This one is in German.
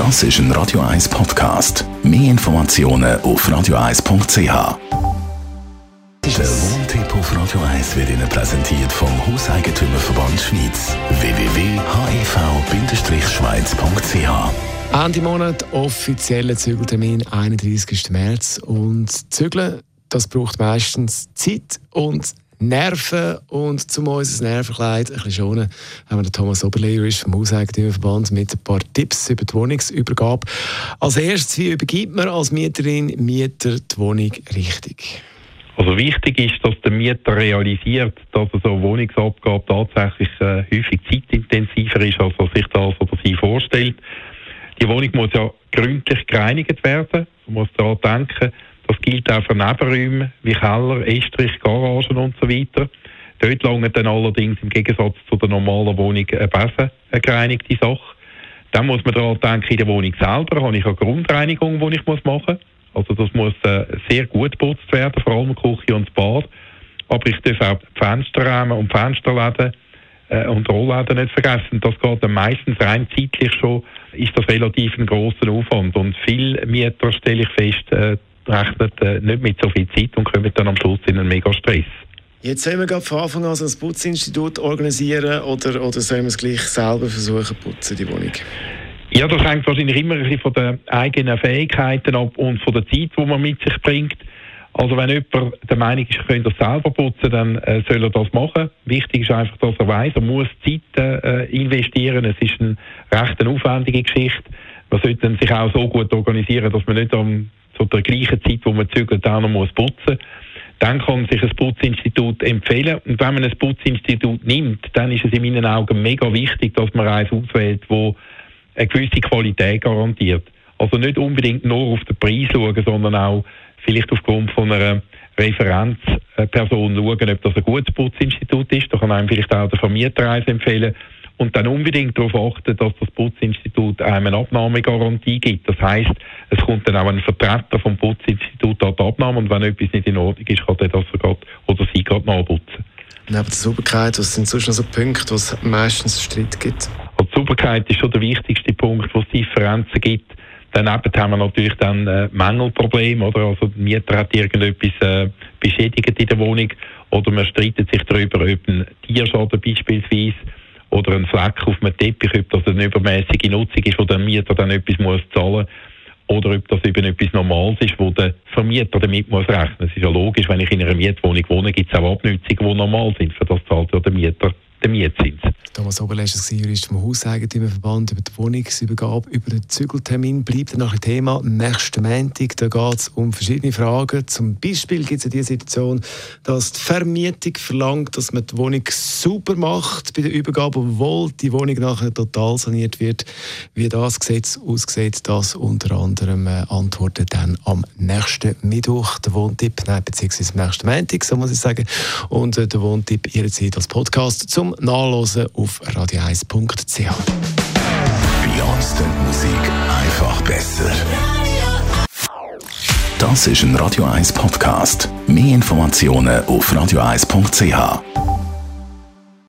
Das ist ein Radio 1 Podcast. Mehr Informationen auf radio1.ch. Der Wohntipp auf Radio 1 wird Ihnen präsentiert vom Hauseigentümerverband Schweiz. www.hev-schweiz.ch Ende Monat offizieller Zügeltermin 31. März und Zügeln das braucht meistens Zeit und Nerven und zum unser Nervenkleid ein bisschen schonen, haben wir den Thomas Oberlehrer vom Hauseigentümerverband mit ein paar Tipps über die Wohnungsübergabe. Als erstes, wie übergibt man als Mieterin, Mieter die Wohnung richtig? Also wichtig ist, dass der Mieter realisiert, dass so eine Wohnungsabgabe tatsächlich äh, häufig zeitintensiver ist, als er sich das oder sie vorstellt. Die Wohnung muss ja gründlich gereinigt werden. Man muss daran denken, das gilt auch für Nebenräume wie Keller, Estrich, Garagen und so weiter. Dort langt dann allerdings im Gegensatz zu der normalen Wohnung besser eine gereinigte Sache. Dann muss man daran denken, in der Wohnung selber habe ich eine Grundreinigung, die ich machen muss. Also das muss äh, sehr gut geputzt werden, vor allem Küche und Bad. Aber ich darf auch die Fensterräume und Fensterläden äh, und Rollläden nicht vergessen. Das geht dann meistens rein zeitlich schon, ist das relativ ein grosser Aufwand. Und viele Mieter, stelle ich fest, rechnen äh, nicht mit so viel Zeit und kommen dann am Schluss in einen mega Stress. Jetzt sollen wir gerade von Anfang an so ein Putzinstitut organisieren oder, oder sollen wir es gleich selber versuchen putzen, die Wohnung? Ja, das hängt wahrscheinlich immer ein bisschen von den eigenen Fähigkeiten ab und von der Zeit, die man mit sich bringt. Also wenn jemand der Meinung ist, er könnte das selber putzen, dann äh, soll er das machen. Wichtig ist einfach, dass er weiß, er muss Zeit äh, investieren. Es ist eine recht eine aufwendige Geschichte. Man sollte sich auch so gut organisieren, dass man nicht am zu der gleichen Zeit, wo man zügelt, auch noch muss putzen dann kann sich ein Putzinstitut empfehlen. Und wenn man ein Putzinstitut nimmt, dann ist es in meinen Augen mega wichtig, dass man eins auswählt, wo eine gewisse Qualität garantiert. Also nicht unbedingt nur auf den Preis schauen, sondern auch vielleicht aufgrund von einer Referenzperson schauen, ob das ein gutes Putzinstitut ist. Da kann einem vielleicht auch der Vermieter eins empfehlen und dann unbedingt darauf achten, dass das Putzinstitut einem eine Abnahmegarantie gibt. Das heißt, es kommt dann auch ein Vertreter vom Putzinstitut an die Abnahme und wenn etwas nicht in Ordnung ist, kann der das grad, oder sie gerade nachputzen. Neben der Sauberkeit, was sind sonst noch so Punkte, wo es meistens Streit gibt? Also die Sauberkeit ist schon der wichtigste Punkt, wo es Differenzen gibt. Daneben haben wir natürlich dann äh, Mängelprobleme, oder? Also der Mieter hat irgendetwas äh, beschädigt in der Wohnung oder man streitet sich darüber, ob ein Tierschaden beispielsweise oder ein Fleck auf einem Teppich, ob das eine übermäßige Nutzung ist, wo der Mieter dann etwas muss zahlen oder ob das eben etwas Normales ist, wo der Vermieter damit muss rechnen. Es ist ja logisch, wenn ich in einer Mietwohnung wohne, gibt es auch Abnutzungen, die normal sind. Für das zahlt ja der Mieter den Mietzins. Thomas Oberlesch war Jurist vom Hauseigentümerverband über die Wohnungsübergabe, über den Zügeltermin. Bleibt noch ein Thema. Nächsten Montag geht es um verschiedene Fragen. Zum Beispiel gibt es die Situation, dass die Vermietung verlangt, dass man die Wohnung super macht bei der Übergabe, obwohl die Wohnung nachher total saniert wird. Wie das Gesetz aussieht, das unter anderem äh, antwortet dann am nächsten Mittwoch der Wohntipp, nein, beziehungsweise am nächsten Montag, so muss ich sagen. Und äh, der Wohntipp jederzeit als Podcast zum Nachlesen auf radio1.ch. Bei Musik einfach besser. Das ist ein Radio 1 Podcast. Mehr Informationen auf radio1.ch.